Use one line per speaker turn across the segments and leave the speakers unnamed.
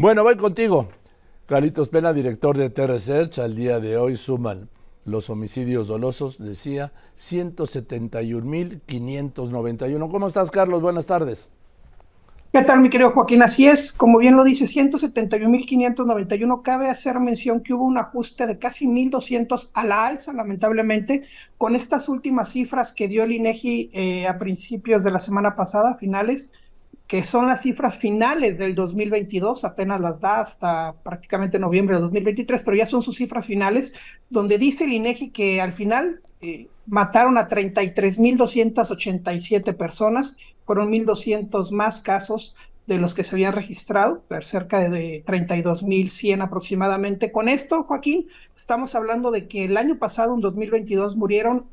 Bueno, voy contigo. Carlitos Pena, director de T-Research, al día de hoy suman los homicidios dolosos, decía, 171.591. ¿Cómo estás, Carlos? Buenas tardes.
¿Qué tal, mi querido Joaquín? Así es, como bien lo dice, 171.591. Cabe hacer mención que hubo un ajuste de casi 1.200 a la alza, lamentablemente, con estas últimas cifras que dio el INEGI eh, a principios de la semana pasada, finales, que son las cifras finales del 2022, apenas las da hasta prácticamente noviembre de 2023, pero ya son sus cifras finales, donde dice el INEGI que al final eh, mataron a 33.287 personas, fueron 1.200 más casos de los que se habían registrado, cerca de 32.100 aproximadamente. Con esto, Joaquín, estamos hablando de que el año pasado, en 2022, murieron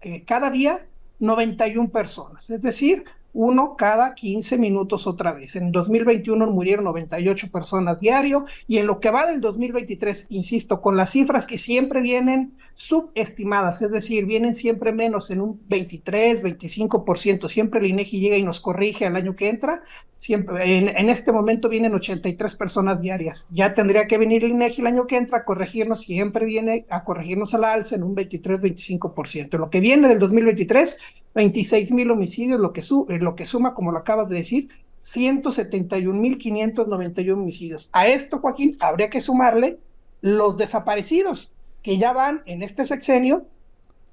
eh, cada día 91 personas, es decir, uno cada 15 minutos otra vez. En 2021 murieron 98 personas diario y en lo que va del 2023, insisto, con las cifras que siempre vienen subestimadas, es decir, vienen siempre menos en un 23, 25%, siempre el INEGI llega y nos corrige al año que entra, siempre en, este momento vienen 83 personas diarias. Ya tendría que venir el INEGI el año que entra a corregirnos, siempre viene a corregirnos a la alza en un 23, 25%. Lo que viene del 2023 26 mil homicidios, lo que, eh, lo que suma, como lo acabas de decir, 171 mil 591 homicidios. A esto, Joaquín, habría que sumarle los desaparecidos, que ya van en este sexenio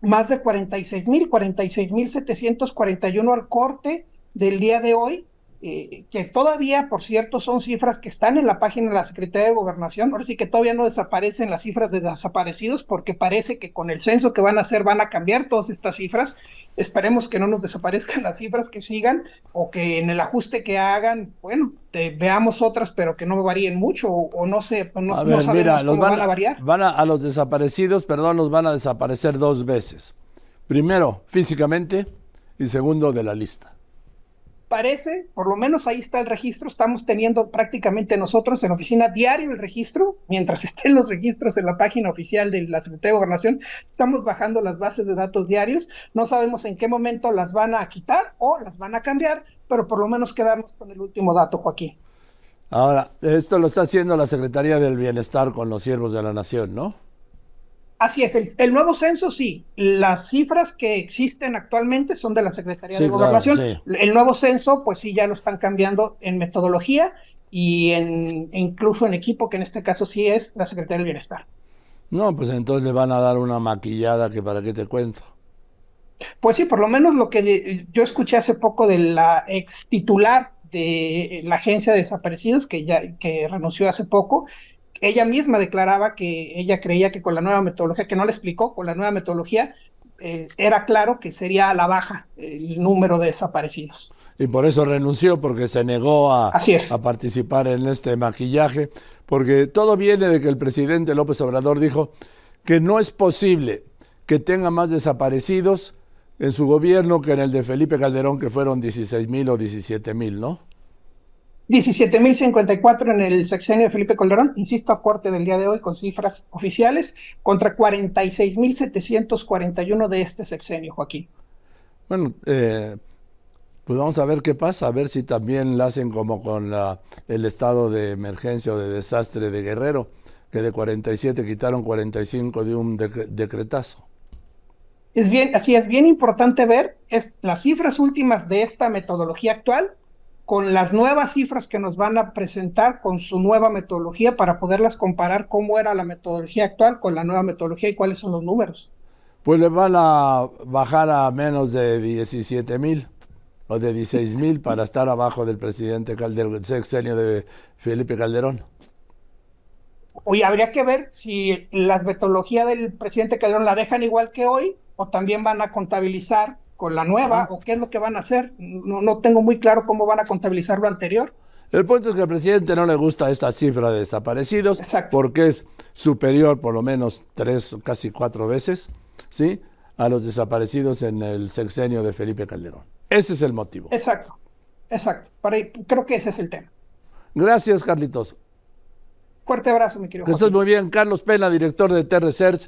más de 46 mil, 46 mil 741 al corte del día de hoy, eh, que todavía, por cierto, son cifras que están en la página de la Secretaría de Gobernación. Ahora sí que todavía no desaparecen las cifras de desaparecidos porque parece que con el censo que van a hacer van a cambiar todas estas cifras. Esperemos que no nos desaparezcan las cifras que sigan o que en el ajuste que hagan, bueno, veamos otras, pero que no varíen mucho o, no sé, no, sabemos cómo van, a variar.
Van a, a los desaparecidos, perdón, los van a desaparecer dos veces. Primero, físicamente y segundo, de la lista
parece, por lo menos ahí está el registro, estamos teniendo prácticamente nosotros en oficina diario el registro, mientras estén los registros en la página oficial de la Secretaría de Gobernación, estamos bajando las bases de datos diarios, no sabemos en qué momento las van a quitar o las van a cambiar, pero por lo menos quedarnos con el último dato, Joaquín.
Ahora, esto lo está haciendo la Secretaría del Bienestar con los siervos de la Nación, ¿no?
Así es, el, nuevo censo sí, las cifras que existen actualmente son de la Secretaría de Gobernación. El nuevo censo, pues sí, ya lo están cambiando en metodología y en, incluso en equipo, que en este caso sí es la Secretaría del Bienestar.
No, pues entonces le van a dar una maquillada que para qué te cuento.
Pues sí, por lo menos lo que yo escuché hace poco de la ex titular de la agencia de desaparecidos, que ya que renunció hace poco, ella misma declaraba que ella creía que con la nueva metodología, que no le explicó, con la nueva metodología eh, era claro que sería a la baja el número de desaparecidos.
Y por eso renunció, porque se negó a, a participar en este maquillaje, porque todo viene de que el presidente López Obrador dijo que no es posible que tenga más desaparecidos en su gobierno que en el de Felipe Calderón, que fueron 16 mil o 17 mil, ¿no?
17.054 en el sexenio de Felipe Calderón, insisto, a corte del día de hoy con cifras oficiales, contra 46.741 de este sexenio, Joaquín.
Bueno, eh, pues vamos a ver qué pasa, a ver si también la hacen como con la, el estado de emergencia o de desastre de Guerrero, que de 47 quitaron 45 de un decretazo.
Es bien, así es bien importante ver es, las cifras últimas de esta metodología actual con las nuevas cifras que nos van a presentar con su nueva metodología para poderlas comparar cómo era la metodología actual con la nueva metodología y cuáles son los números.
Pues le van a bajar a menos de 17 mil o de 16 mil para estar abajo del presidente Calderón, sexenio de Felipe Calderón.
Hoy habría que ver si la metodología del presidente Calderón la dejan igual que hoy o también van a contabilizar con la nueva o qué es lo que van a hacer. No, no tengo muy claro cómo van a contabilizar lo anterior.
El punto es que al presidente no le gusta esta cifra de desaparecidos porque es superior por lo menos tres, casi cuatro veces, ¿sí? a los desaparecidos en el sexenio de Felipe Calderón. Ese es el motivo.
Exacto, exacto. creo que ese es el tema.
Gracias, Carlitos.
Fuerte abrazo, mi querido.
Que estés muy bien. Carlos Pena, director de T-Research.